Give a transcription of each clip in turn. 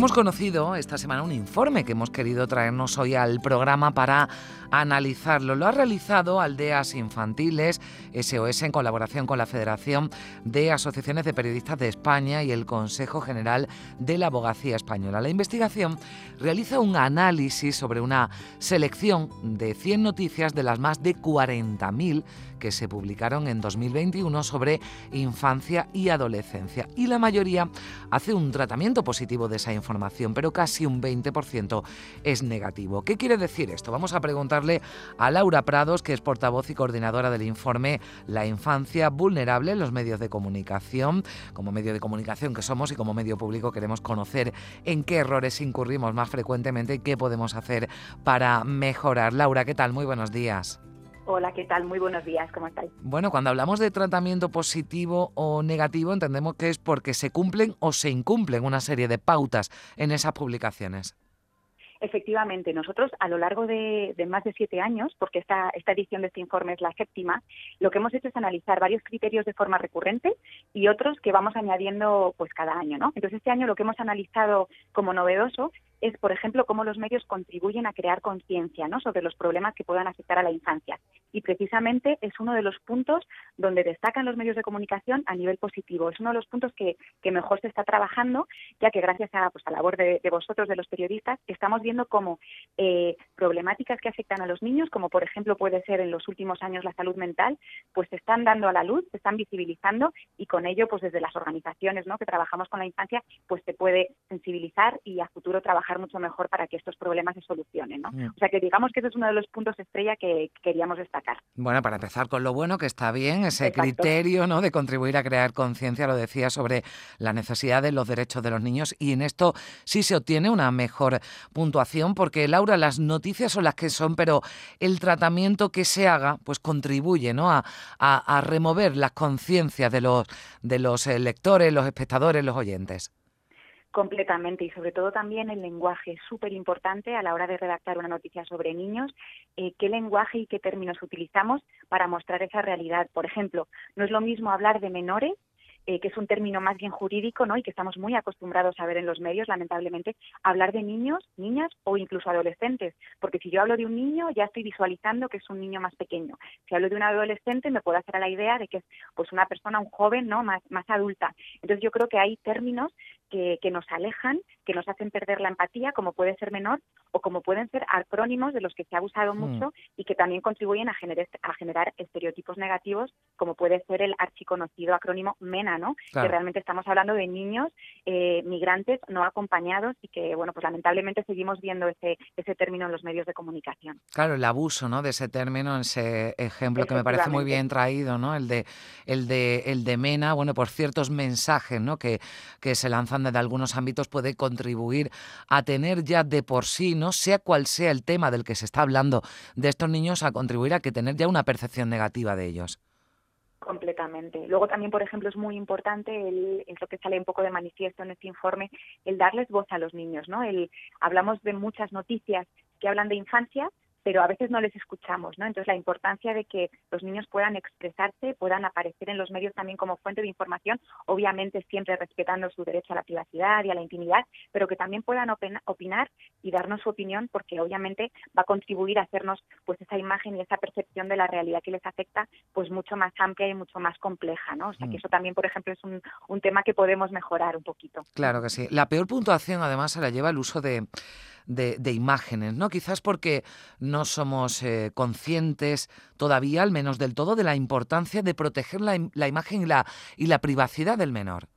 Hemos conocido esta semana un informe que hemos querido traernos hoy al programa para analizarlo. Lo ha realizado Aldeas Infantiles, SOS, en colaboración con la Federación de Asociaciones de Periodistas de España y el Consejo General de la Abogacía Española. La investigación realiza un análisis sobre una selección de 100 noticias de las más de 40.000 que se publicaron en 2021 sobre infancia y adolescencia. Y la mayoría hace un tratamiento positivo de esa información, pero casi un 20% es negativo. ¿Qué quiere decir esto? Vamos a preguntarle a Laura Prados, que es portavoz y coordinadora del informe La infancia vulnerable en los medios de comunicación. Como medio de comunicación que somos y como medio público queremos conocer en qué errores incurrimos más frecuentemente y qué podemos hacer para mejorar. Laura, ¿qué tal? Muy buenos días. Hola, ¿qué tal? Muy buenos días, ¿cómo estáis? Bueno, cuando hablamos de tratamiento positivo o negativo, entendemos que es porque se cumplen o se incumplen una serie de pautas en esas publicaciones. Efectivamente, nosotros a lo largo de, más de siete años, porque esta, esta edición de este informe es la séptima, lo que hemos hecho es analizar varios criterios de forma recurrente y otros que vamos añadiendo pues cada año, ¿no? Entonces este año lo que hemos analizado como novedoso es, por ejemplo, cómo los medios contribuyen a crear conciencia ¿no? sobre los problemas que puedan afectar a la infancia. Y precisamente es uno de los puntos donde destacan los medios de comunicación a nivel positivo. Es uno de los puntos que, mejor se está trabajando, ya que gracias a pues, la labor de, vosotros, de los periodistas, estamos viendo cómo eh, problemáticas que afectan a los niños, como por ejemplo puede ser en los últimos años la salud mental, pues se están dando a la luz, se están visibilizando y con ello, pues desde las organizaciones ¿no? que trabajamos con la infancia, pues se puede sensibilizar y a futuro trabajar mucho mejor para que estos problemas se solucionen. ¿no? Mm. O sea que digamos que ese es uno de los puntos estrella que queríamos destacar. Bueno, para empezar con lo bueno, que está bien, ese criterio ¿no? de contribuir a crear conciencia, lo decía, sobre la necesidad de los derechos de los niños y en esto sí se obtiene una mejor puntuación porque, Laura, las noticias son las que son, pero el tratamiento que se haga pues contribuye ¿no? a, a remover las conciencias de los, de los eh, lectores, los espectadores, los oyentes. Completamente y sobre todo también el lenguaje es súper importante a la hora de redactar una noticia sobre niños, eh, qué lenguaje y qué términos utilizamos para mostrar esa realidad. Por ejemplo, no es lo mismo hablar de menores eh, que es un término más bien jurídico, ¿no? Y que estamos muy acostumbrados a ver en los medios, lamentablemente, hablar de niños, niñas o incluso adolescentes, porque si yo hablo de un niño ya estoy visualizando que es un niño más pequeño. Si hablo de un adolescente me puedo hacer a la idea de que es pues una persona, un joven, ¿no? Más más adulta. Entonces yo creo que hay términos que, que nos alejan, que nos hacen perder la empatía, como puede ser menor o como pueden ser acrónimos de los que se ha abusado mm. mucho y que también contribuyen a generar, a generar estereotipos negativos, como puede ser el archiconocido acrónimo MENA, ¿no? Que realmente estamos hablando de niños eh, migrantes no acompañados y que, bueno, pues lamentablemente seguimos viendo ese, ese término en los medios de comunicación. Claro, el abuso, ¿no? De ese término, ese ejemplo que me parece muy bien traído, ¿no? El de, el de, el de MENA, bueno, por ciertos mensajes, ¿no? Que, que se lanzan desde algunos ámbitos puede contribuir a tener ya de por sí no sea cual sea el tema del que se está hablando de estos niños, a contribuir a que tener ya una percepción negativa de ellos. Completamente. Luego también, por ejemplo, es muy importante, el, es lo que sale un poco de manifiesto en este informe, el darles voz a los niños, ¿no? El, hablamos de muchas noticias que hablan de infancia, pero a veces no les escuchamos, ¿no? Entonces la importancia de que los niños puedan expresarse, puedan aparecer en los medios también como fuente de información, obviamente siempre respetando su derecho a la privacidad y a la intimidad, pero que también puedan opinar y darnos su opinión, porque obviamente va a contribuir a hacernos pues esa imagen y esa percepción de la realidad que les afecta, pues mucho más amplia y mucho más compleja, ¿no? O sea que mm. eso también, por ejemplo, es un, un tema que podemos mejorar un poquito. Claro que sí. La peor puntuación, además, se la lleva el uso de de, imágenes, ¿no? Quizás porque no somos eh, conscientes todavía, al menos del todo, de la importancia de proteger la, la imagen y la, y la privacidad del menor.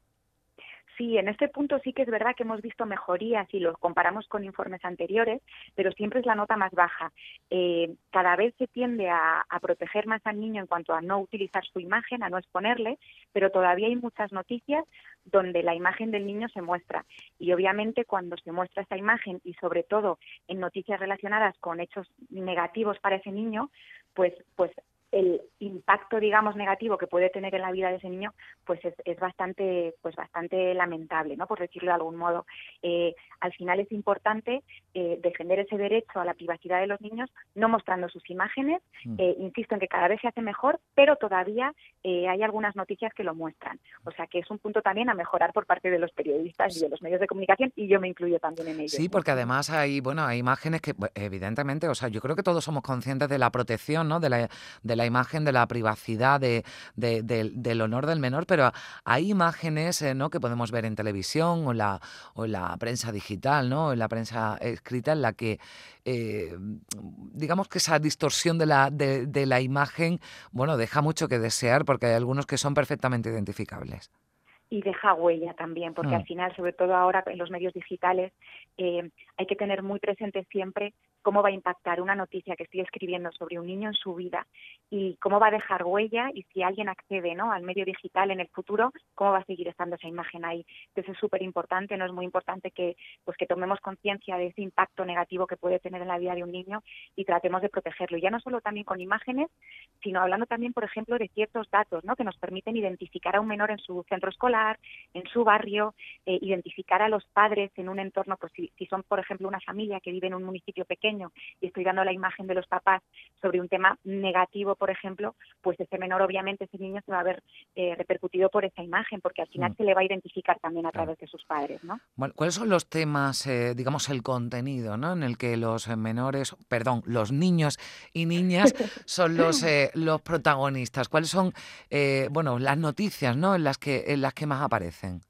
Sí, en este punto sí que es verdad que hemos visto mejorías y lo comparamos con informes anteriores, pero siempre es la nota más baja. Eh, cada vez se tiende a, proteger más al niño en cuanto a no utilizar su imagen, a no exponerle, pero todavía hay muchas noticias donde la imagen del niño se muestra. Y obviamente cuando se muestra esa imagen y sobre todo en noticias relacionadas con hechos negativos para ese niño, pues, pues el impacto, digamos, negativo que puede tener en la vida de ese niño, pues es, bastante, pues bastante lamentable, ¿no? Por decirlo de algún modo. Eh, al final es importante eh, defender ese derecho a la privacidad de los niños, no mostrando sus imágenes. Mm. Eh, insisto en que cada vez se hace mejor, pero todavía hay algunas noticias que lo muestran. O sea que es un punto también a mejorar por parte de los periodistas y de los medios de comunicación, y yo me incluyo también en ello. Sí, porque además hay, bueno, hay imágenes que, evidentemente, o sea, yo creo que todos somos conscientes de la protección, ¿no? De la, de la imagen, de la privacidad, de, del honor del menor, pero hay imágenes eh, ¿no? que podemos ver en televisión o en la, o la prensa digital, ¿no? en la prensa escrita, en la que eh, digamos que esa distorsión de la, de, la imagen, bueno, deja mucho que desear porque hay algunos que son perfectamente identificables y deja huella también, porque al mm. final, sobre todo ahora en los medios digitales, eh, hay que tener muy presente siempre cómo va a impactar una noticia que estoy escribiendo sobre un niño en su vida y cómo va a dejar huella y si alguien accede ¿no? al medio digital en el futuro, cómo va a seguir estando esa imagen ahí. Entonces es súper importante, no es muy importante que, pues, que tomemos conciencia de ese impacto negativo que puede tener en la vida de un niño y tratemos de protegerlo. Ya no solo también con imágenes, sino hablando también, por ejemplo, de ciertos datos ¿no? que nos permiten identificar a un menor en su centro escolar, en su barrio, eh, identificar a los padres en un entorno, pues si son, por ejemplo, una familia que vive en un municipio pequeño, y estoy dando la imagen de los papás sobre un tema negativo, por ejemplo, pues ese menor, obviamente, ese niño se va a ver eh, repercutido por esa imagen, porque al final mm. se le va a identificar también a través de sus padres, ¿no? ¿Cuáles son los temas, eh, digamos, el contenido, ¿no? En el que los menores, perdón, los niños y niñas son los, eh, los protagonistas. ¿Cuáles son, bueno, las noticias, ¿no? En las que, en las que más aparecen.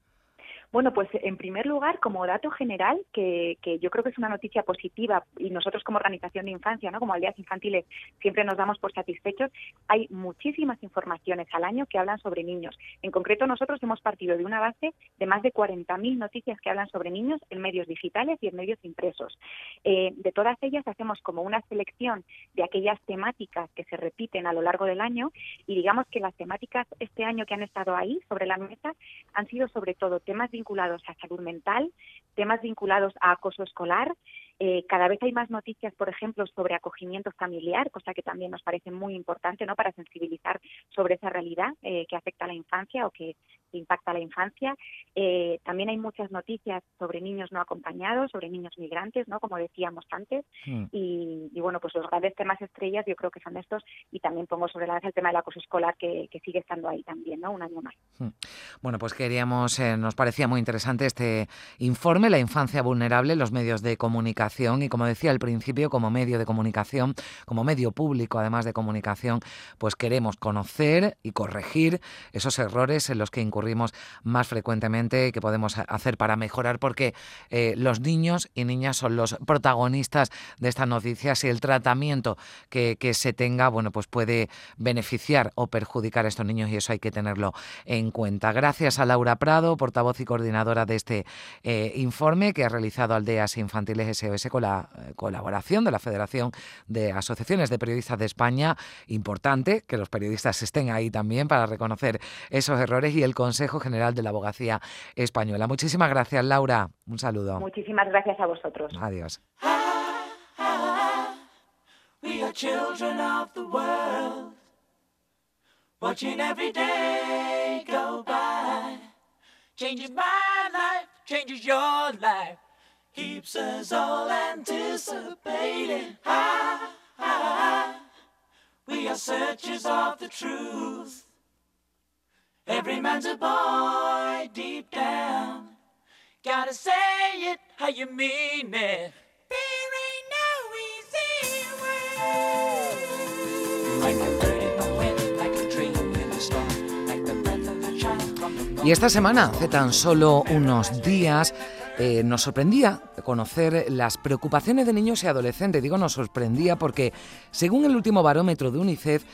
Bueno, pues en primer lugar, como dato general, que, yo creo que es una noticia positiva y nosotros como organización de infancia, ¿no? como aldeas infantiles, siempre nos damos por satisfechos, hay muchísimas informaciones al año que hablan sobre niños. En concreto, nosotros hemos partido de una base de más de 40.000 noticias que hablan sobre niños en medios digitales y en medios impresos. Eh, de todas ellas hacemos como una selección de aquellas temáticas que se repiten a lo largo del año y digamos que las temáticas este año que han estado ahí sobre la mesa han sido sobre todo temas de vinculados a salud mental, temas vinculados a acoso escolar, eh, cada vez hay más noticias, por ejemplo, sobre acogimiento familiar, cosa que también nos parece muy importante ¿no? para sensibilizar sobre esa realidad eh, que afecta a la infancia o que impacta a la infancia. Eh, también hay muchas noticias sobre niños no acompañados, sobre niños migrantes, ¿no? como decíamos antes. Hmm. Y, bueno, pues los grandes temas estrellas yo creo que son estos. Y también pongo sobre la mesa el tema del acoso escolar que, sigue estando ahí también, ¿no? un año más. Hmm. Bueno, pues queríamos, nos parecía muy interesante este informe, La infancia vulnerable, los medios de comunicación y como decía al principio, como medio de comunicación, como medio público además de comunicación, pues queremos conocer y corregir esos errores en los que incurrimos más frecuentemente que podemos hacer para mejorar porque eh, los niños y niñas son los protagonistas de estas noticias y el tratamiento que, se tenga, bueno, pues puede beneficiar o perjudicar a estos niños y eso hay que tenerlo en cuenta. Gracias a Laura Prado, portavoz y coordinadora de este eh, informe que ha realizado Aldeas Infantiles SOS con la eh, colaboración de la Federación de Asociaciones de Periodistas de España. Importante que los periodistas estén ahí también para reconocer esos errores y el Consejo General de la Abogacía Española. Muchísimas gracias, Laura. Un saludo. Muchísimas gracias a vosotros. Adiós. Keeps us all anticipating. Ha, ha. We are searchers of the truth. Every man's a boy deep down. Gotta say it how you mean it. There ain't no easy way. Like a bird in the wind, like a dream in storm, the the Y esta semana, hace tan solo unos días, eh, nos sorprendía conocer las preocupaciones de niños y adolescentes. Digo, nos sorprendía porque, según el último barómetro de UNICEF,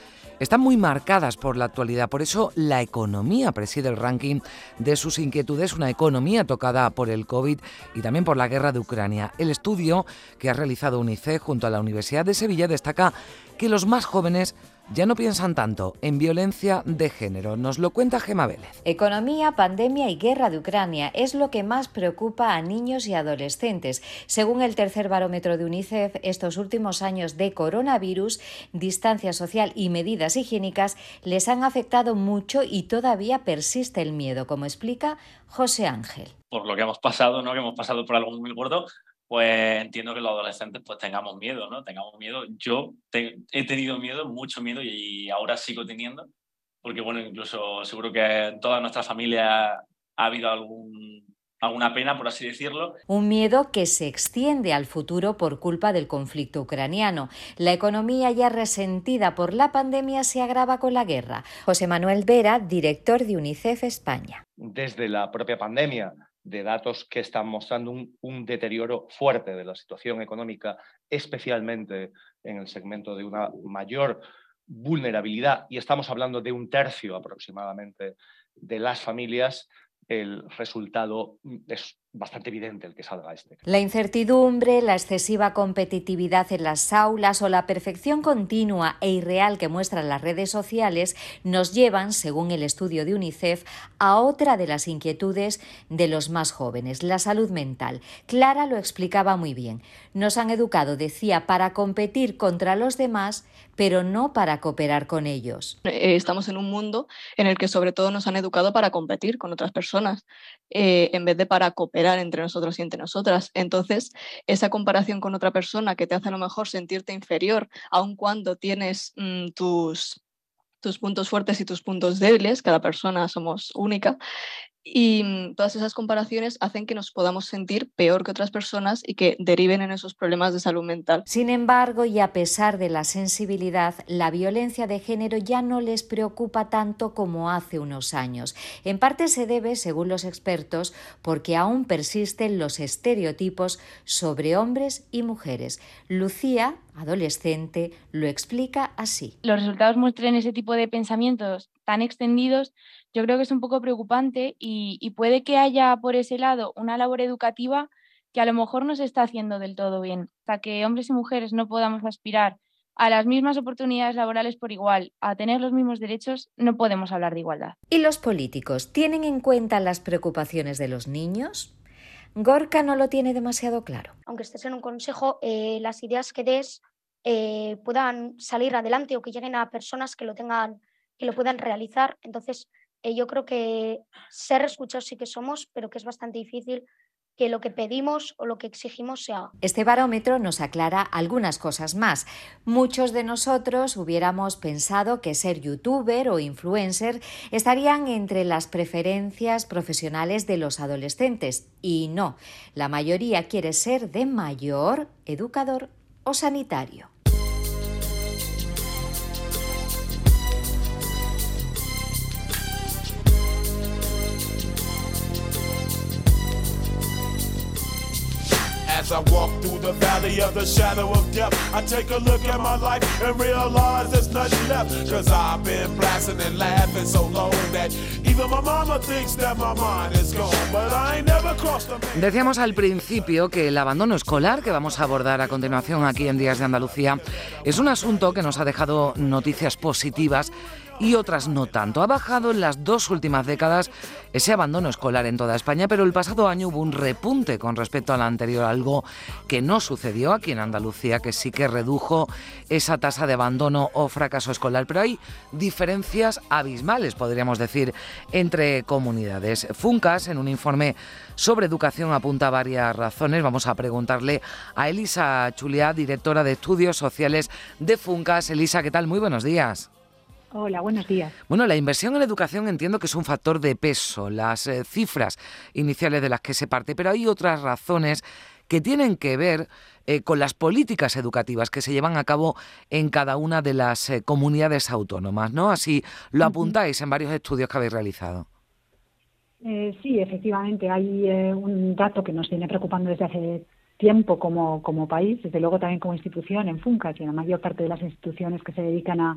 están muy marcadas por la actualidad. Por eso la economía preside el ranking de sus inquietudes, una economía tocada por el COVID y también por la guerra de Ucrania. El estudio que ha realizado UNICEF junto a la Universidad de Sevilla destaca que los más jóvenes ya no piensan tanto en violencia de género. Nos lo cuenta Gema Vélez. Economía, pandemia y guerra de Ucrania es lo que más preocupa a niños y adolescentes. Según el tercer barómetro de UNICEF, estos últimos años de coronavirus, distancia social y medidas higiénicas les han afectado mucho y todavía persiste el miedo, como explica José Ángel. Por lo que hemos pasado, ¿no? que hemos pasado por algo muy gordo, pues entiendo que los adolescentes pues tengamos miedo, ¿no? Tengamos miedo. Yo he tenido miedo, mucho miedo y ahora sigo teniendo, porque bueno, incluso seguro que en toda nuestra familia ha habido algún, alguna pena, por así decirlo. Un miedo que se extiende al futuro por culpa del conflicto ucraniano. La economía ya resentida por la pandemia se agrava con la guerra. José Manuel Vera, director de UNICEF España. Desde la propia pandemia de datos que están mostrando un, deterioro fuerte de la situación económica, especialmente en el segmento de una mayor vulnerabilidad, y estamos hablando de un tercio aproximadamente de las familias, el resultado es bastante evidente el que salga este. La incertidumbre, la excesiva competitividad en las aulas o la perfección continua e irreal que muestran las redes sociales nos llevan, según el estudio de UNICEF, a otra de las inquietudes de los más jóvenes, la salud mental. Clara lo explicaba muy bien. Nos han educado, decía, para competir contra los demás, pero no para cooperar con ellos. Eh, estamos en un mundo en el que sobre todo nos han educado para competir con otras personas, eh, en vez de para cooperar entre nosotros y entre nosotras. Entonces, esa comparación con otra persona que te hace a lo mejor sentirte inferior, aun cuando tienes mm, tus, tus puntos fuertes y tus puntos débiles, cada persona somos única, y mm, todas esas comparaciones hacen que nos podamos sentir peor que otras personas y que deriven en esos problemas de salud mental. Sin embargo, y a pesar de la sensibilidad, la violencia de género ya no les preocupa tanto como hace unos años. En parte se debe, según los expertos, porque aún persisten los estereotipos sobre hombres y mujeres. Lucía, adolescente, lo explica así. Los resultados muestran ese tipo de pensamientos tan extendidos yo creo que es un poco preocupante y, puede que haya por ese lado una labor educativa que a lo mejor no se está haciendo del todo bien. Hasta que hombres y mujeres no podamos aspirar a las mismas oportunidades laborales por igual, a tener los mismos derechos, no podemos hablar de igualdad. ¿Y los políticos tienen en cuenta las preocupaciones de los niños? Gorka no lo tiene demasiado claro. Aunque estés en un consejo, eh, las ideas que des eh, puedan salir adelante o que lleguen a personas que lo tengan, que lo puedan realizar. Entonces, eh, yo creo que ser escuchados sí que somos, pero que es bastante difícil que lo que pedimos o lo que exigimos sea. Este barómetro nos aclara algunas cosas más. Muchos de nosotros hubiéramos pensado que ser youtuber o influencer estarían entre las preferencias profesionales de los adolescentes y no, la mayoría quiere ser de mayor, educador o sanitario. As I walk through the valley of the shadow of death, I take a look at my life and realize there's nothing left. Cause I've been blasting and laughing so long that even my mama thinks that my mind is gone. But I ain't never crossed the Decíamos al principio que el abandono escolar que vamos a abordar a continuación aquí en Días de Andalucía es un asunto que nos ha dejado noticias positivas y otras no tanto. Ha bajado en las dos últimas décadas ese abandono escolar en toda España, pero el pasado año hubo un repunte con respecto al anterior, algo que no sucedió aquí en Andalucía, que sí que redujo esa tasa de abandono o fracaso escolar. Pero hay diferencias abismales, podríamos decir, entre comunidades. Funcas, en un informe sobre educación, apunta varias razones. Vamos a preguntarle a Elisa Chuliá, directora de Estudios Sociales de Funcas. Elisa, ¿qué tal? Muy buenos días. Hola, buenos días. Bueno, la inversión en educación entiendo que es un factor de peso, las eh, cifras iniciales de las que se parte, pero hay otras razones que tienen que ver eh, con las políticas educativas que se llevan a cabo en cada una de las eh, comunidades autónomas, ¿no? Así lo apuntáis en varios estudios que habéis realizado. sí, efectivamente, hay un dato que nos viene preocupando desde hace tiempo como, como país, desde luego también como institución en FUNCAS y en la mayor parte de las instituciones que se dedican a,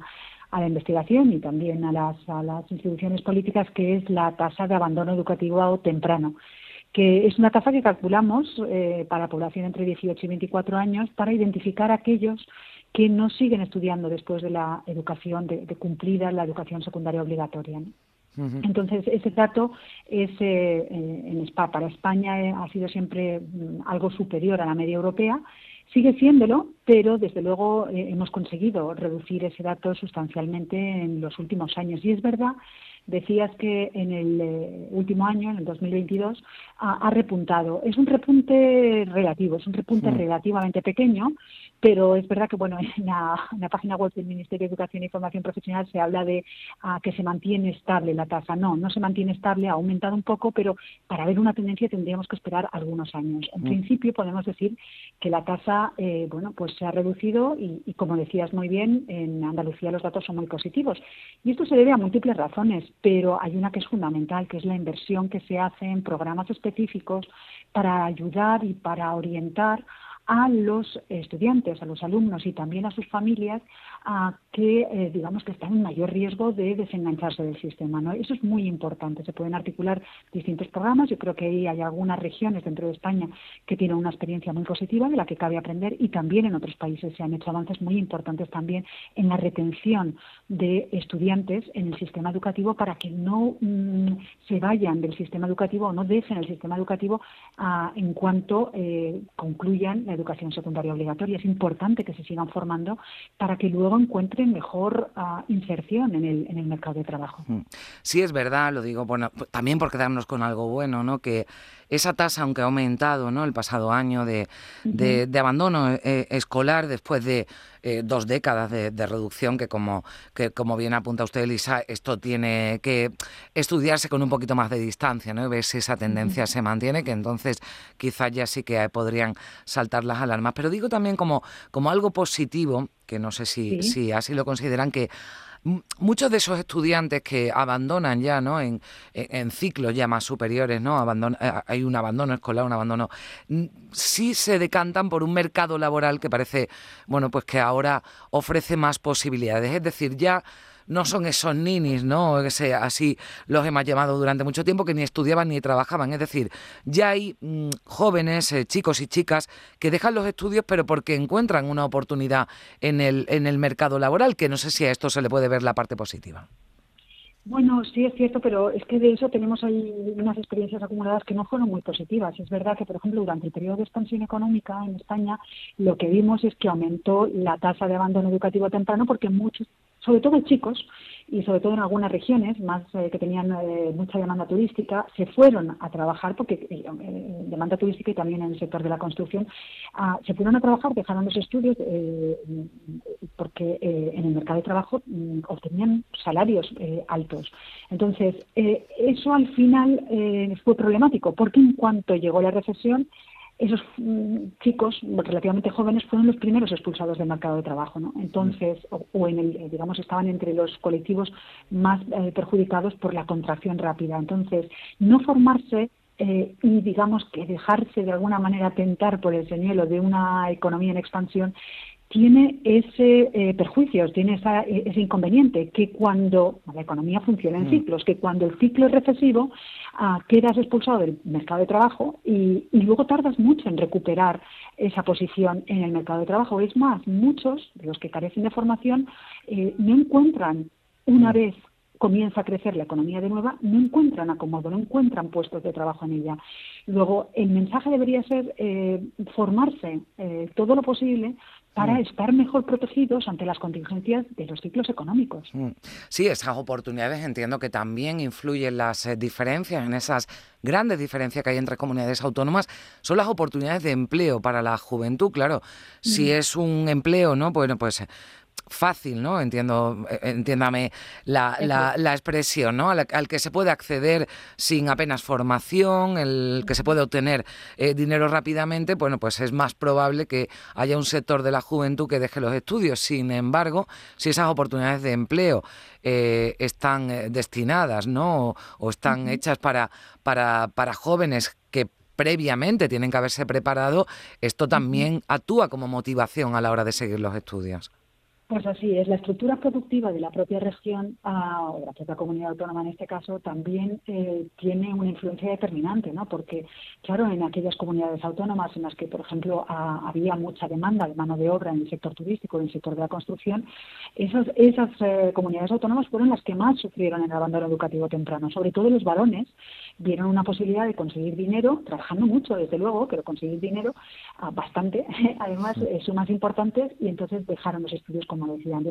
a la investigación y también a las, a las instituciones políticas, que es la tasa de abandono educativo temprano que es una tasa que calculamos eh, para la población entre 18 y 24 años para identificar aquellos que no siguen estudiando después de la educación, de, cumplida la educación secundaria obligatoria. Entonces, ese dato es, eh, en SPA, para España ha sido siempre mm, algo superior a la media europea Sigue siéndolo, pero desde luego eh, hemos conseguido reducir ese dato sustancialmente en los últimos años. Y es verdad Decías que en el eh, último año, en el 2022, ha, repuntado. Es un repunte relativo, es un repunte relativamente pequeño, pero es verdad que bueno, en la, página web del Ministerio de Educación y Formación Profesional se habla de ah, que se mantiene estable la tasa. No, no se mantiene estable, ha aumentado un poco, pero para ver una tendencia tendríamos que esperar algunos años. En mm. principio podemos decir que la tasa eh, bueno, pues se ha reducido y, y, como decías muy bien, en Andalucía los datos son muy positivos. Y esto se debe a múltiples razones pero hay una que es fundamental, que es la inversión que se hace en programas específicos para ayudar y para orientar a los estudiantes, a los alumnos y también a sus familias a que eh, digamos que están en mayor riesgo de desengancharse del sistema. ¿no? Eso es muy importante. Se pueden articular distintos programas. Yo creo que ahí hay algunas regiones dentro de España que tienen una experiencia muy positiva de la que cabe aprender y también en otros países se han hecho avances muy importantes también en la retención de estudiantes en el sistema educativo para que no mm, se vayan del sistema educativo o no dejen el sistema educativo ah, en cuanto eh, concluyan educación secundaria obligatoria. Es importante que se sigan formando para que luego encuentren mejor ah, inserción en el, en el mercado de trabajo. Mm. Sí, es verdad, lo digo bueno, también por quedarnos con algo bueno, ¿no? que esa tasa, aunque ha aumentado ¿no? el pasado año de, de, abandono eh, escolar después de eh, dos décadas de, reducción, que como, que como bien apunta usted, Elisa, esto tiene que estudiarse con un poquito más de distancia ¿no? y ver si esa tendencia se mantiene, que entonces quizás ya sí que podrían saltar las alarmas. Pero digo también como, como algo positivo, que no sé si, si así lo consideran, que muchos de esos estudiantes que abandonan ya, ¿no? En, ciclos ya más superiores, ¿no? Eh, hay un abandono escolar, un abandono. Sí se decantan por un mercado laboral que parece, bueno, pues que ahora ofrece más posibilidades. Es decir, ya no son esos ninis, ¿no? Que así los hemos llamado durante mucho tiempo, que ni estudiaban ni trabajaban. Es decir, ya hay mm, jóvenes, eh, chicos y chicas, que dejan los estudios, pero porque encuentran una oportunidad en el, en el mercado laboral, que no sé si a esto se le puede ver la parte positiva. Bueno, sí es cierto, pero es que de eso tenemos ahí unas experiencias acumuladas que no fueron muy positivas. Es verdad que, por ejemplo, durante el periodo de expansión económica en España, lo que vimos es que aumentó la tasa de abandono educativo temprano porque muchos sobre todo chicos y sobre todo en algunas regiones más eh, que tenían eh, mucha demanda turística, se fueron a trabajar, porque eh, demanda turística y también en el sector de la construcción, ah, se fueron a trabajar, dejaron los estudios porque en el mercado de trabajo mm, obtenían salarios altos. Entonces, eso al final fue problemático, porque en cuanto llegó la recesión, esos mm, chicos relativamente jóvenes fueron los primeros expulsados del mercado de trabajo, ¿no? Entonces, o, en el, digamos, estaban entre los colectivos más eh, perjudicados por la contracción rápida. Entonces, no formarse eh, y digamos que dejarse de alguna manera tentar por el señuelo de una economía en expansión tiene ese eh, perjuicio, tiene e, ese inconveniente, que cuando la economía funciona en mm. ciclos, que cuando el ciclo es recesivo, ah, quedas expulsado del mercado de trabajo y, luego tardas mucho en recuperar esa posición en el mercado de trabajo. Es más, muchos de los que carecen de formación eh, no encuentran una mm. vez comienza a crecer la economía de nueva, no encuentran acomodo, no encuentran puestos de trabajo en ella. Luego, el mensaje debería ser eh, formarse eh, todo lo posible para mm. estar mejor protegidos ante las contingencias de los ciclos económicos. Mm. Sí, esas oportunidades entiendo que también influyen las eh, diferencias, en esas grandes diferencias que hay entre comunidades autónomas, son las oportunidades de empleo para la juventud, claro. Si mm. es un empleo, ¿no? Bueno, pues fácil, ¿no? Entiendo, eh, entiéndame la, la, expresión, ¿no? Al, que se puede acceder sin apenas formación, el que se puede obtener eh, dinero rápidamente, bueno, pues es más probable que haya un sector de la juventud que deje los estudios. Sin embargo, si esas oportunidades de empleo eh, están destinadas, ¿no? O, están hechas para, para, para jóvenes que previamente tienen que haberse preparado, esto también actúa como motivación a la hora de seguir los estudios. Pues así es, la estructura productiva de la propia región, ah, o de la propia comunidad autónoma en este caso, también eh, tiene una influencia determinante, ¿no? Porque, claro, en aquellas comunidades autónomas en las que, por ejemplo, ah, había mucha demanda de mano de obra en el sector turístico, en el sector de la construcción, esas, esas eh, comunidades autónomas fueron las que más sufrieron el abandono educativo temprano. Sobre todo los varones vieron una posibilidad de conseguir dinero, trabajando mucho, desde luego, pero conseguir dinero ah, bastante, además, eh, sumas importantes, y entonces dejaron los estudios como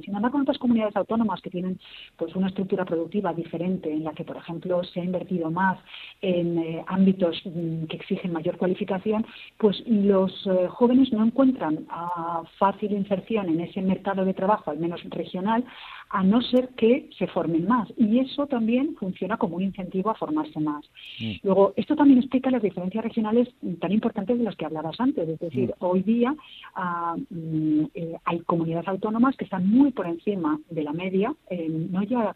Sin embargo, en otras comunidades autónomas que tienen pues una estructura productiva diferente, en la que, por ejemplo, se ha invertido más en eh, ámbitos mm, que exigen mayor cualificación, pues los eh, jóvenes no encuentran fácil inserción en ese mercado de trabajo, al menos regional, a no ser que se formen más. Y eso también funciona como un incentivo a formarse más. Mm. Luego, esto también explica las diferencias regionales tan importantes de las que hablabas antes. Es decir, mm. hoy día ah, mm, eh, hay comunidades autónomas que están muy por encima de la media, eh, no ya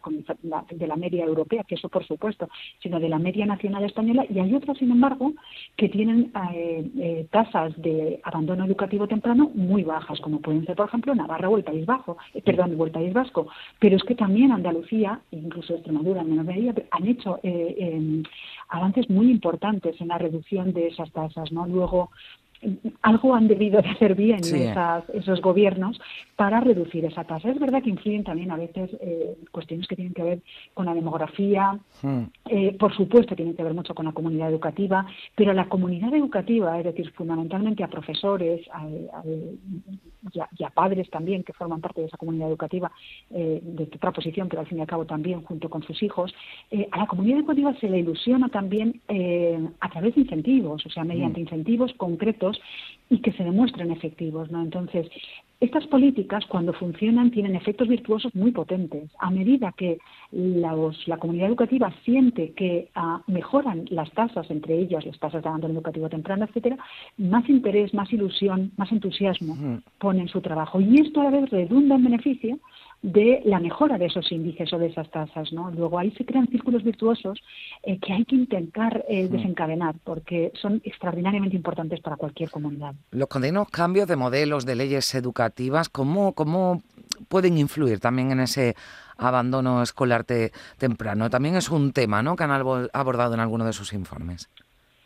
de la media europea, que eso por supuesto, sino de la media nacional española, y hay otras, sin embargo, que tienen eh, tasas de abandono educativo temprano muy bajas, como pueden ser, por ejemplo, Navarra o el País Bajo, perdón, el País Vasco. Pero es que también Andalucía, incluso Extremadura en menor medida, han hecho eh, em, avances muy importantes en la reducción de esas tasas. ¿no? Luego, algo han debido de hacer bien esos gobiernos para reducir esa tasa. Es verdad que influyen también a veces eh, cuestiones que tienen que ver con la demografía, hmm. eh, por supuesto tienen que ver mucho con la comunidad educativa, pero la comunidad educativa, es decir, fundamentalmente a profesores y, a, padres también que forman parte de esa comunidad educativa eh, de otra posición, pero al fin y al cabo también junto con sus hijos, a la comunidad educativa se le ilusiona también a través de incentivos, o sea, mediante hmm. incentivos concretos y que se demuestren efectivos. ¿no? Entonces, estas políticas, cuando funcionan, tienen efectos virtuosos muy potentes. A medida que la comunidad educativa siente que ah, mejoran las tasas, entre ellas las tasas de abandono educativo temprano, etcétera, más interés, más ilusión, más entusiasmo pone en su trabajo. Y esto a la vez redunda en beneficio de la mejora de esos índices o de esas tasas. ¿no? Luego ahí se crean círculos virtuosos eh, que hay que intentar eh, desencadenar porque son extraordinariamente importantes para cualquier comunidad. Los continuos cambios de modelos de leyes educativas, ¿cómo, cómo pueden influir también en ese abandono escolar temprano? También es un tema ¿no? que han abordado en alguno de sus informes.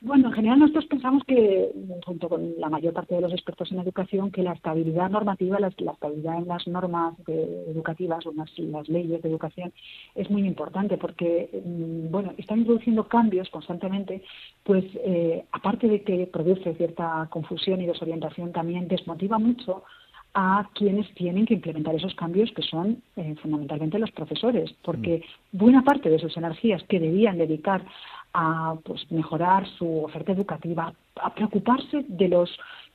Bueno, en general nosotros pensamos que, junto con la mayor parte de los expertos en educación, que la estabilidad normativa, la, estabilidad en las normas educativas o en las, leyes de educación es muy importante porque, mm, bueno, están introduciendo cambios constantemente, pues eh, aparte de que produce cierta confusión y desorientación, también desmotiva mucho a quienes tienen que implementar esos cambios, que son eh, fundamentalmente los profesores, porque mm. buena parte de sus energías que debían dedicar a pues, mejorar su oferta educativa, a preocuparse de los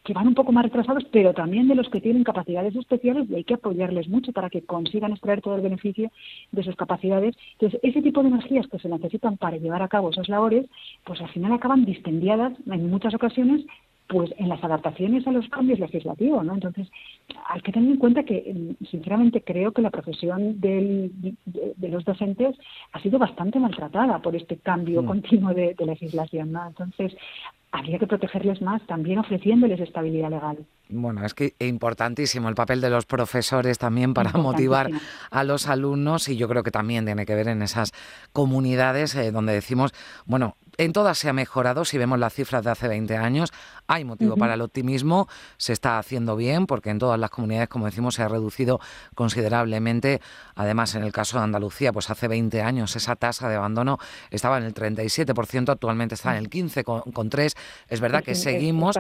que van un poco más retrasados, pero también de los que tienen capacidades especiales y hay que apoyarles mucho para que consigan extraer todo el beneficio de sus capacidades. Entonces, ese tipo de energías que se necesitan para llevar a cabo esas labores, pues al final acaban distendiadas en muchas ocasiones pues en las adaptaciones a los cambios legislativos, ¿no? Entonces, hay que tener en cuenta que, mm, sinceramente, creo que la profesión de, los docentes ha sido bastante maltratada por este cambio mm. continuo de, legislación, ¿no? Entonces, habría que protegerles más, también ofreciéndoles estabilidad legal. Bueno, es que es importantísimo el papel de los profesores también para motivar a los alumnos y yo creo que también tiene que ver en esas comunidades eh, donde decimos, bueno, en todas se ha mejorado, si vemos las cifras de hace 20 años, hay motivo para el optimismo, se está haciendo bien porque en todas las comunidades, como decimos, se ha reducido considerablemente. Además, en el caso de Andalucía, pues hace 20 años esa tasa de abandono estaba en el 37%, actualmente está en el 15,3%. Es verdad que seguimos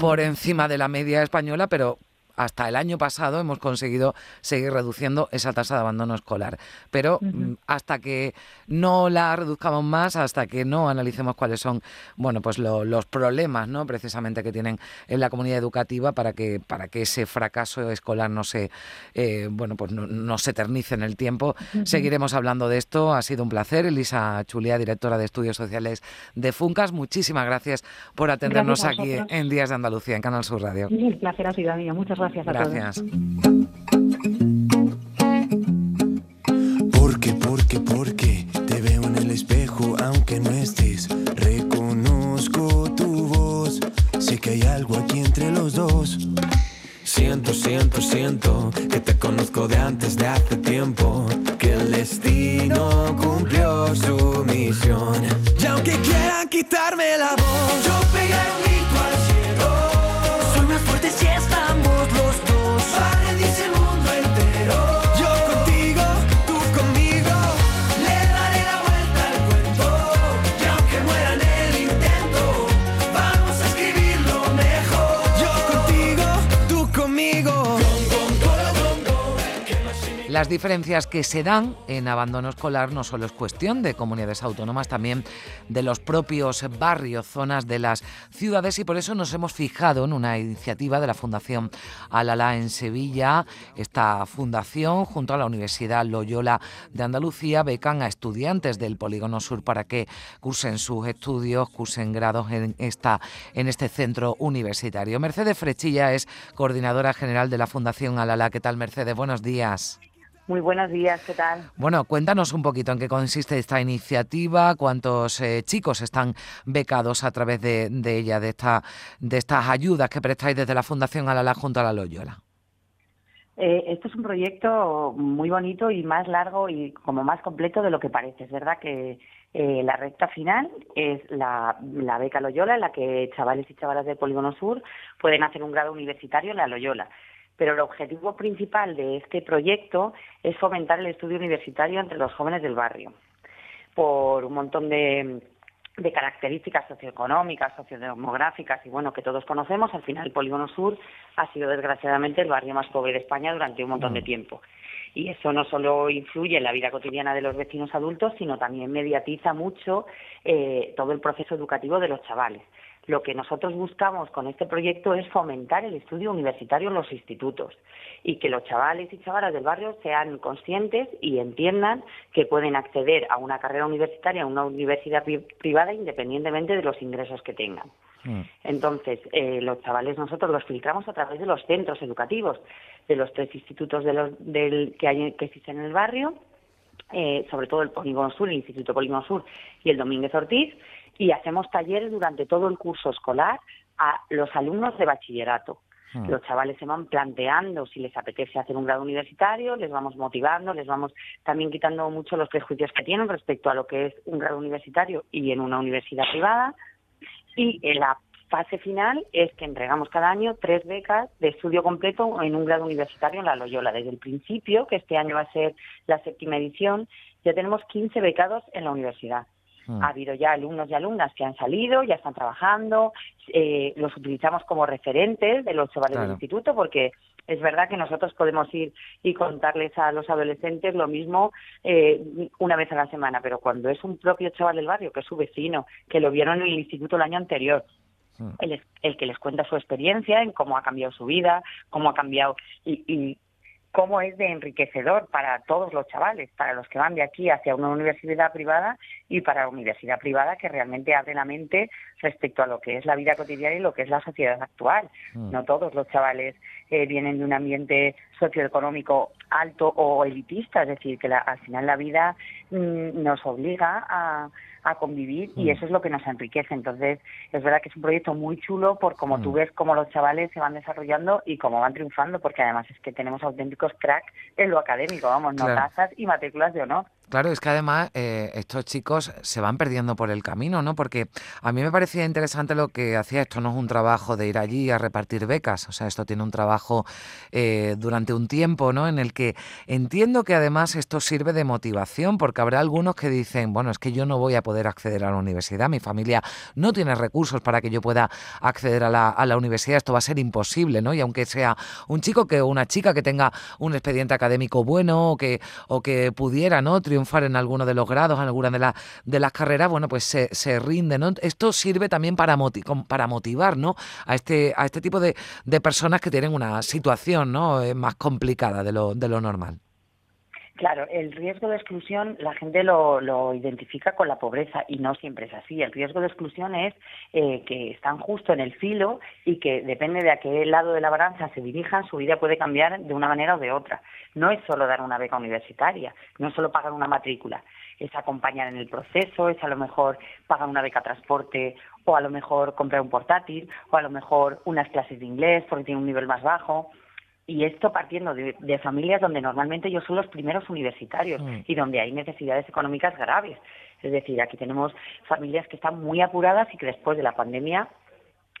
por encima de la media española, pero hasta el año pasado hemos conseguido seguir reduciendo esa tasa de abandono escolar. Pero mm, hasta que no la reduzcamos más, hasta que no analicemos cuáles son bueno, pues los problemas ¿no? precisamente que tienen en la comunidad educativa para que, para que ese fracaso escolar no se, eh, bueno, pues no, se eternice en el tiempo, seguiremos hablando de esto. Ha sido un placer. Elisa Chulía, directora de Estudios Sociales de Funcas, muchísimas gracias por atendernos aquí en Días de Andalucía, en Canal Sur Radio. el placer ha sido mío. Muchas gracias a gracias. Porque, porque, porque te veo en el espejo, aunque no estés. Reconozco tu voz, sé que hay algo aquí entre los dos. Siento, siento, siento que te conozco de antes de hace tiempo que el destino cumplió su misión. Y aunque quieran quitarme la voz, yo pegué un Las diferencias que se dan en abandono escolar no solo es cuestión de comunidades autónomas, también de los propios barrios, zonas de las ciudades y por eso nos hemos fijado en una iniciativa de la Fundación Alala en Sevilla. Esta fundación, junto a la Universidad Loyola de Andalucía, becan a estudiantes del Polígono Sur para que cursen sus estudios, cursen grados en, esta, en este centro universitario. Mercedes Frechilla es coordinadora general de la Fundación Alala. ¿Qué tal, Mercedes? Buenos días. Muy buenos días, ¿qué tal? Bueno, cuéntanos un poquito en qué consiste esta iniciativa, cuántos eh, chicos están becados a través de, de ella, de, esta, de estas ayudas que prestáis desde la Fundación Alala junto a la Loyola. Eh, esto es un proyecto muy bonito y más largo y como más completo de lo que parece. Es verdad que eh, la recta final es la, la beca Loyola, en la que chavales y chavalas del Polígono Sur pueden hacer un grado universitario en la Loyola. Pero el objetivo principal de este proyecto es fomentar el estudio universitario entre los jóvenes del barrio, por un montón de, de características socioeconómicas, sociodemográficas y bueno, que todos conocemos, al final el Polígono Sur ha sido desgraciadamente el barrio más pobre de España durante un montón de tiempo. Y eso no solo influye en la vida cotidiana de los vecinos adultos, sino también mediatiza mucho eh, todo el proceso educativo de los chavales. Lo que nosotros buscamos con este proyecto es fomentar el estudio universitario en los institutos y que los chavales y chavalas del barrio sean conscientes y entiendan que pueden acceder a una carrera universitaria, a una universidad pri- privada, independientemente de los ingresos que tengan. Entonces, eh, los chavales nosotros los filtramos a través de los centros educativos, de los tres institutos de los, del, que, hay, que existen en el barrio, eh, sobre todo el Polígono Sur, el Instituto Polígono Sur y el Domínguez Ortiz, y hacemos talleres durante todo el curso escolar a los alumnos de bachillerato. Hmm. Los chavales se van planteando si les apetece hacer un grado universitario, les vamos motivando, les vamos también quitando mucho los prejuicios que tienen respecto a lo que es un grado universitario y en una universidad privada. Y en la fase final es que entregamos cada año tres becas de estudio completo en un grado universitario en la Loyola. Desde el principio, que este año va a ser la séptima edición, ya tenemos 15 becados en la universidad. Ha habido ya alumnos y alumnas que han salido, ya están trabajando, eh, los utilizamos como referentes de los chavales Claro. del instituto porque es verdad que nosotros podemos ir y contarles a los adolescentes lo mismo eh, una vez a la semana, pero cuando es un propio chaval del barrio, que es su vecino, que lo vieron en el instituto el año anterior, el, es- el que les cuenta su experiencia en cómo ha cambiado su vida, cómo ha cambiado y, y cómo es de enriquecedor para todos los chavales, para los que van de aquí hacia una universidad privada y para la universidad privada que realmente abre la mente respecto a lo que es la vida cotidiana y lo que es la sociedad actual. No todos los chavales eh, vienen de un ambiente socioeconómico alto o elitista, es decir, que la- al final la vida mm, nos obliga a, a convivir y Mm. eso es lo que nos enriquece. Entonces, es verdad que es un proyecto muy chulo por cómo tú Mm. ves cómo los chavales se van desarrollando y cómo van triunfando, porque además es que tenemos auténticos cracks en lo académico, vamos, Claro. notazas y matrículas de honor. Claro, es que además eh, estos chicos se van perdiendo por el camino, ¿no? Porque a mí me parecía interesante lo que hacía. Esto no es un trabajo de ir allí a repartir becas, o sea, esto tiene un trabajo eh, durante un tiempo, ¿no? En el que entiendo que además esto sirve de motivación, porque habrá algunos que dicen, bueno, es que yo no voy a poder acceder a la universidad, mi familia no tiene recursos para que yo pueda acceder a la, a la universidad, esto va a ser imposible, ¿no? Y aunque sea un chico que o una chica que tenga un expediente académico bueno o que, o que pudiera, ¿no? Triunfar en alguno de los grados, en alguna de, la- de las carreras, bueno, pues se, se rinde, ¿no? Esto sirve también para, para motivar, ¿no? A este, a este tipo de, de personas que tienen una situación, ¿no? Eh, Más complicada de lo, de lo normal. Claro, el riesgo de exclusión la gente lo, lo identifica con la pobreza y no siempre es así. El riesgo de exclusión es eh, que están justo en el filo y que depende de a qué lado de la balanza se dirijan, su vida puede cambiar de una manera o de otra. No es solo dar una beca universitaria, no es solo pagar una matrícula, es acompañar en el proceso, es a lo mejor pagar una beca transporte o a lo mejor comprar un portátil o a lo mejor unas clases de inglés porque tiene un nivel más bajo. Y esto partiendo de, de familias donde normalmente ellos son los primeros universitarios Mm. y donde hay necesidades económicas graves. Es decir, aquí tenemos familias que están muy apuradas y que después de la pandemia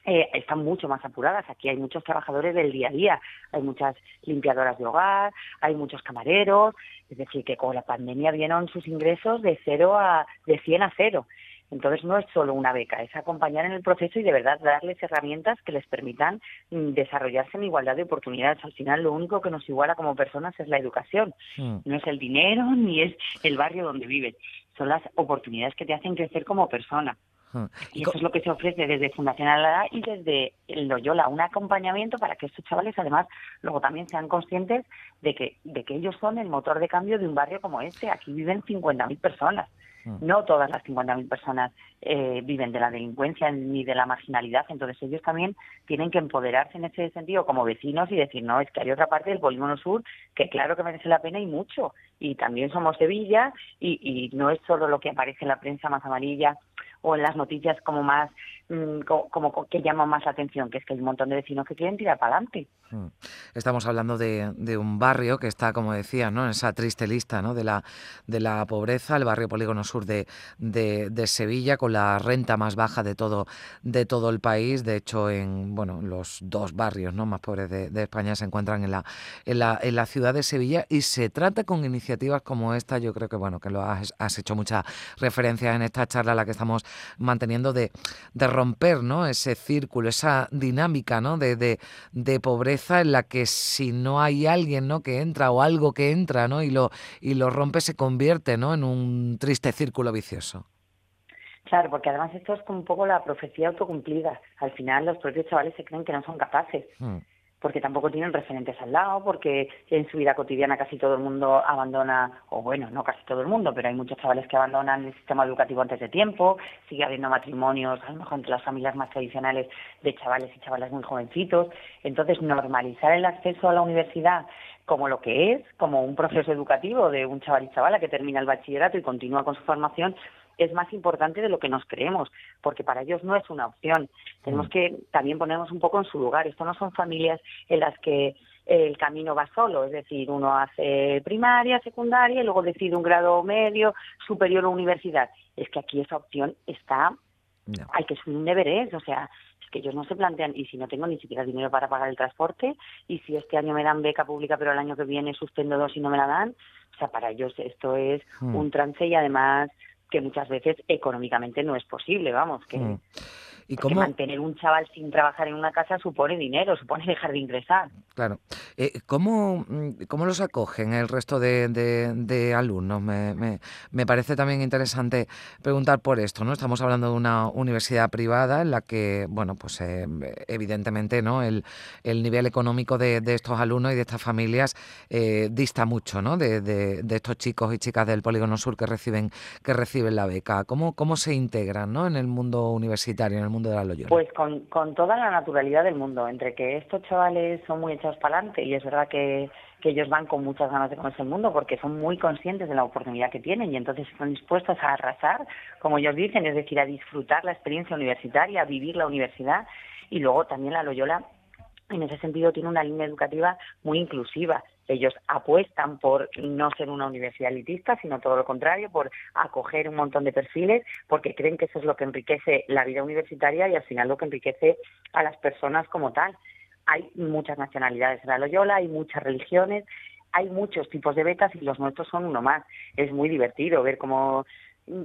eh, están mucho más apuradas. Aquí hay muchos trabajadores del día a día, hay muchas limpiadoras de hogar, hay muchos camareros, es decir, que con la pandemia vieron sus ingresos de cero a de 100 a cero. Entonces no es solo una beca, es acompañar en el proceso y de verdad darles herramientas que les permitan mm, desarrollarse en igualdad de oportunidades. Al final lo único que nos iguala como personas es la educación, Mm. no es el dinero ni es el barrio donde vives, son las oportunidades que te hacen crecer como persona. Mm. Y eso es lo que se ofrece desde Fundación Alada y desde Loyola, un acompañamiento para que estos chavales además luego también sean conscientes de que, de que ellos son el motor de cambio de un barrio como este. Aquí viven 50.000 personas. Mm. No todas las 50.000 personas eh, viven de la delincuencia ni de la marginalidad, entonces ellos también tienen que empoderarse en ese sentido como vecinos y decir, no, es que hay otra parte del polígono sur que claro que merece la pena y mucho. Y también somos Sevilla y, y no es solo lo que aparece en la prensa más amarilla o en las noticias como más mm, co- como, que llaman más la atención, que es que hay un montón de vecinos que quieren tirar para adelante. Mm. Estamos hablando de, de un barrio que está, como decía, ¿no? en esa triste lista ¿no? de, la, de la pobreza, el barrio Polígono Sur de, de, Sevilla, con la renta más baja de todo, de todo el país. De hecho, en bueno, los dos barrios ¿no? más pobres de, España se encuentran en la, en, la, en la ciudad de Sevilla y se trata con iniciativas como esta. Yo creo que bueno que lo has, has hecho muchas referencias en esta charla a la que estamos manteniendo de romper ¿no? ese círculo, esa dinámica ¿no? de, de, de pobreza en la que si no hay alguien ¿no? que entra o algo que entra ¿no? y, lo, y lo rompe se convierte ¿no? en un triste círculo vicioso. Claro, porque además esto es como un poco la profecía autocumplida. Al final los propios chavales se creen que no son capaces. Mm. Porque tampoco tienen referentes al lado, porque en su vida cotidiana casi todo el mundo abandona, o bueno, no casi todo el mundo, pero hay muchos chavales que abandonan el sistema educativo antes de tiempo, sigue habiendo matrimonios, a lo mejor entre las familias más tradicionales de chavales y chavalas muy jovencitos. Entonces, normalizar el acceso a la universidad como lo que es, como un proceso educativo de un chaval y chavala que termina el bachillerato y continúa con su formación, es más importante de lo que nos creemos, porque para ellos no es una opción. Tenemos que también ponernos un poco en su lugar. Esto no son familias en las que el camino va solo, es decir, uno hace primaria, secundaria y luego decide un grado medio, superior o universidad. Es que aquí esa opción está, No. hay que subir un deberes, o sea, es que ellos no se plantean, y si no tengo ni siquiera dinero para pagar el transporte, y si este año me dan beca pública, pero el año que viene suspendo dos y no me la dan, o sea, para ellos esto es Mm. un trance y además que muchas veces económicamente no es posible, vamos, que, Mm. ¿Y porque cómo, mantener un chaval sin trabajar en una casa supone dinero, supone dejar de ingresar. Claro. Eh, ¿cómo, mm, cómo los acogen el resto de, de- de alumnos? Me, me- me parece también interesante preguntar por esto, ¿no? Estamos hablando de una universidad privada en la que, bueno, pues eh, evidentemente, ¿no? El, el nivel económico de, de estos alumnos y de estas familias eh, dista mucho, ¿no? De, de- de estos chicos y chicas del Polígono Sur que reciben, que reciben la beca. ¿Cómo, cómo se integran, ¿no? En el mundo universitario, en el mundo de la Loyola. Pues con, con toda la naturalidad del mundo, entre que estos chavales son muy echados para adelante y es verdad que, que ellos van con muchas ganas de conocer el mundo porque son muy conscientes de la oportunidad que tienen y entonces están dispuestos a arrasar, como ellos dicen, es decir, a disfrutar la experiencia universitaria, a vivir la universidad y luego también la Loyola en ese sentido tiene una línea educativa muy inclusiva. Ellos apuestan por no ser una universidad elitista, sino todo lo contrario, por acoger un montón de perfiles, porque creen que eso es lo que enriquece la vida universitaria y al final lo que enriquece a las personas como tal. Hay muchas nacionalidades en la Loyola, hay muchas religiones, hay muchos tipos de becas y los nuestros son uno más. Es muy divertido ver cómo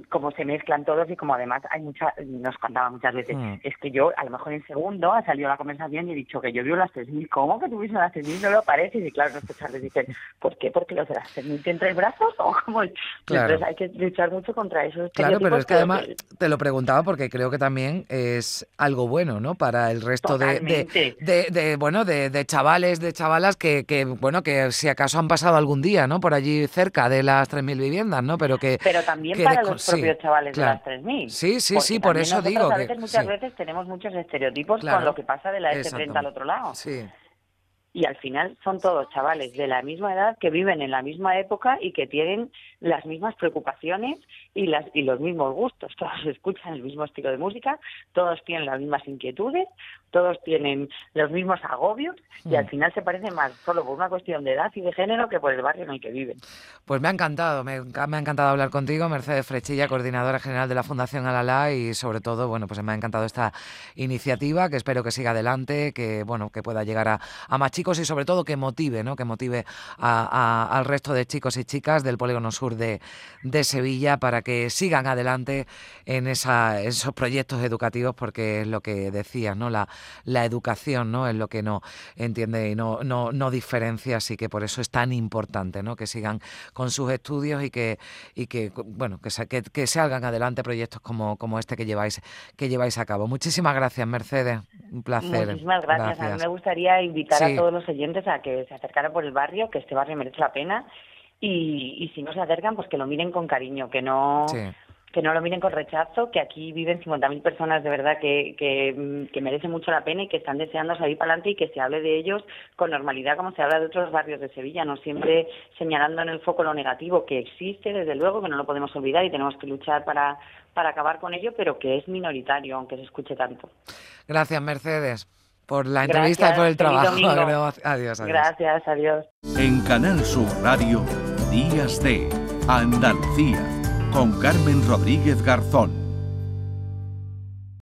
cómo se mezclan todos y como además hay mucha, nos contaba muchas veces, Mm. es que yo a lo mejor en segundo ha salido la conversación y he dicho que yo vivo las 3.000, ¿cómo que vives las 3.000? No lo parece y claro, nuestros chavales dicen, ¿por qué? ¿Porque los de las 3.000 te entre brazos? o como Claro. Entonces hay que luchar mucho contra esos Claro, pero es que además te lo preguntaba porque creo que también es algo bueno, ¿no? Para el resto de, de, Totalmente. de- de, bueno, de, de chavales, de chavalas que, que, bueno, que si acaso han pasado algún día, ¿no? Por allí cerca de las 3.000 viviendas, ¿no? Pero que... pero también que para los propios sí, chavales claro. de las 3.000. Sí, sí, sí, por eso digo a que... veces, muchas sí, veces tenemos muchos estereotipos Claro, con lo que pasa de la S30 al otro lado. Sí. Y al final son todos chavales de la misma edad que viven en la misma época y que tienen las mismas preocupaciones y, las, y los mismos gustos. Todos escuchan el mismo estilo de música, todos tienen las mismas inquietudes, todos tienen los mismos agobios y al Mm. final se parecen más solo por una cuestión de edad y de género que por el barrio en el que viven. Pues me ha encantado, me, me ha encantado hablar contigo, Mercedes Frechilla, coordinadora general de la Fundación Alalá y sobre todo, bueno, pues me ha encantado esta iniciativa que espero que siga adelante, que bueno, que pueda llegar a, a más chicos y sobre todo que motive, ¿no? Que motive a- a- al resto de chicos y chicas del Polígono Sur de, de Sevilla para que sigan adelante en esa, esos proyectos educativos porque es lo que decías, ¿no? La, la educación, ¿no? Es lo que no entiende y no, no, no diferencia, así que por eso es tan importante, ¿no? Que sigan con sus estudios y que, y que bueno, que, que, que salgan adelante proyectos como, como este que lleváis, que lleváis a cabo. Muchísimas gracias, Mercedes. Un placer. Muchísimas gracias. A mí me gustaría invitar Sí. a todos los oyentes a que se acercaran por el barrio, que este barrio merece la pena. Y, y si no se acercan, pues que lo miren con cariño, que no, Sí. que no lo miren con rechazo, que aquí viven 50.000 personas de verdad que, que, mm, que merecen mucho la pena y que están deseando salir para adelante y que se hable de ellos con normalidad como se habla de otros barrios de Sevilla, no siempre señalando en el foco lo negativo que existe, desde luego, que no lo podemos olvidar y tenemos que luchar para, para acabar con ello, pero que es minoritario, aunque se escuche tanto. Gracias, Mercedes, por la entrevista y por el trabajo. Adiós, adiós. Gracias, adiós. En Canal Sur Radio, Días de Andalucía, con Carmen Rodríguez Garzón.